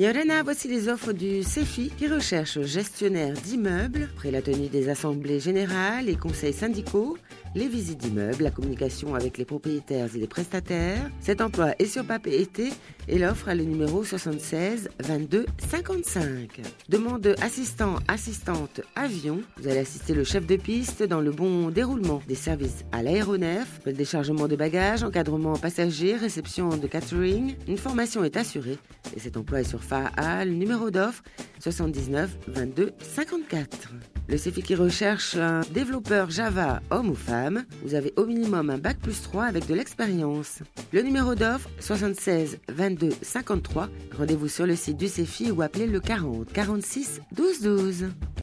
Yorena, voici les offres du CEFI qui recherche gestionnaire d'immeubles, après la tenue des assemblées générales et conseils syndicaux, les visites d'immeubles, la communication avec les propriétaires et les prestataires. Cet emploi est sur papier été et l'offre a le numéro 76 22 55. Demande assistant, assistante, avion. Vous allez assister le chef de piste dans le bon déroulement des services à l'aéronef, le déchargement de bagages, encadrement passager, réception de catering. Une formation est assurée et cet emploi est sur Faal, numéro d'offre 79 22 54. Le CFI qui recherche un développeur Java, homme ou femme. Vous avez au minimum un bac plus 3 avec de l'expérience. Le numéro d'offre 76 22 53. Rendez-vous sur le site du CFI ou appelez le 40 46 12 12.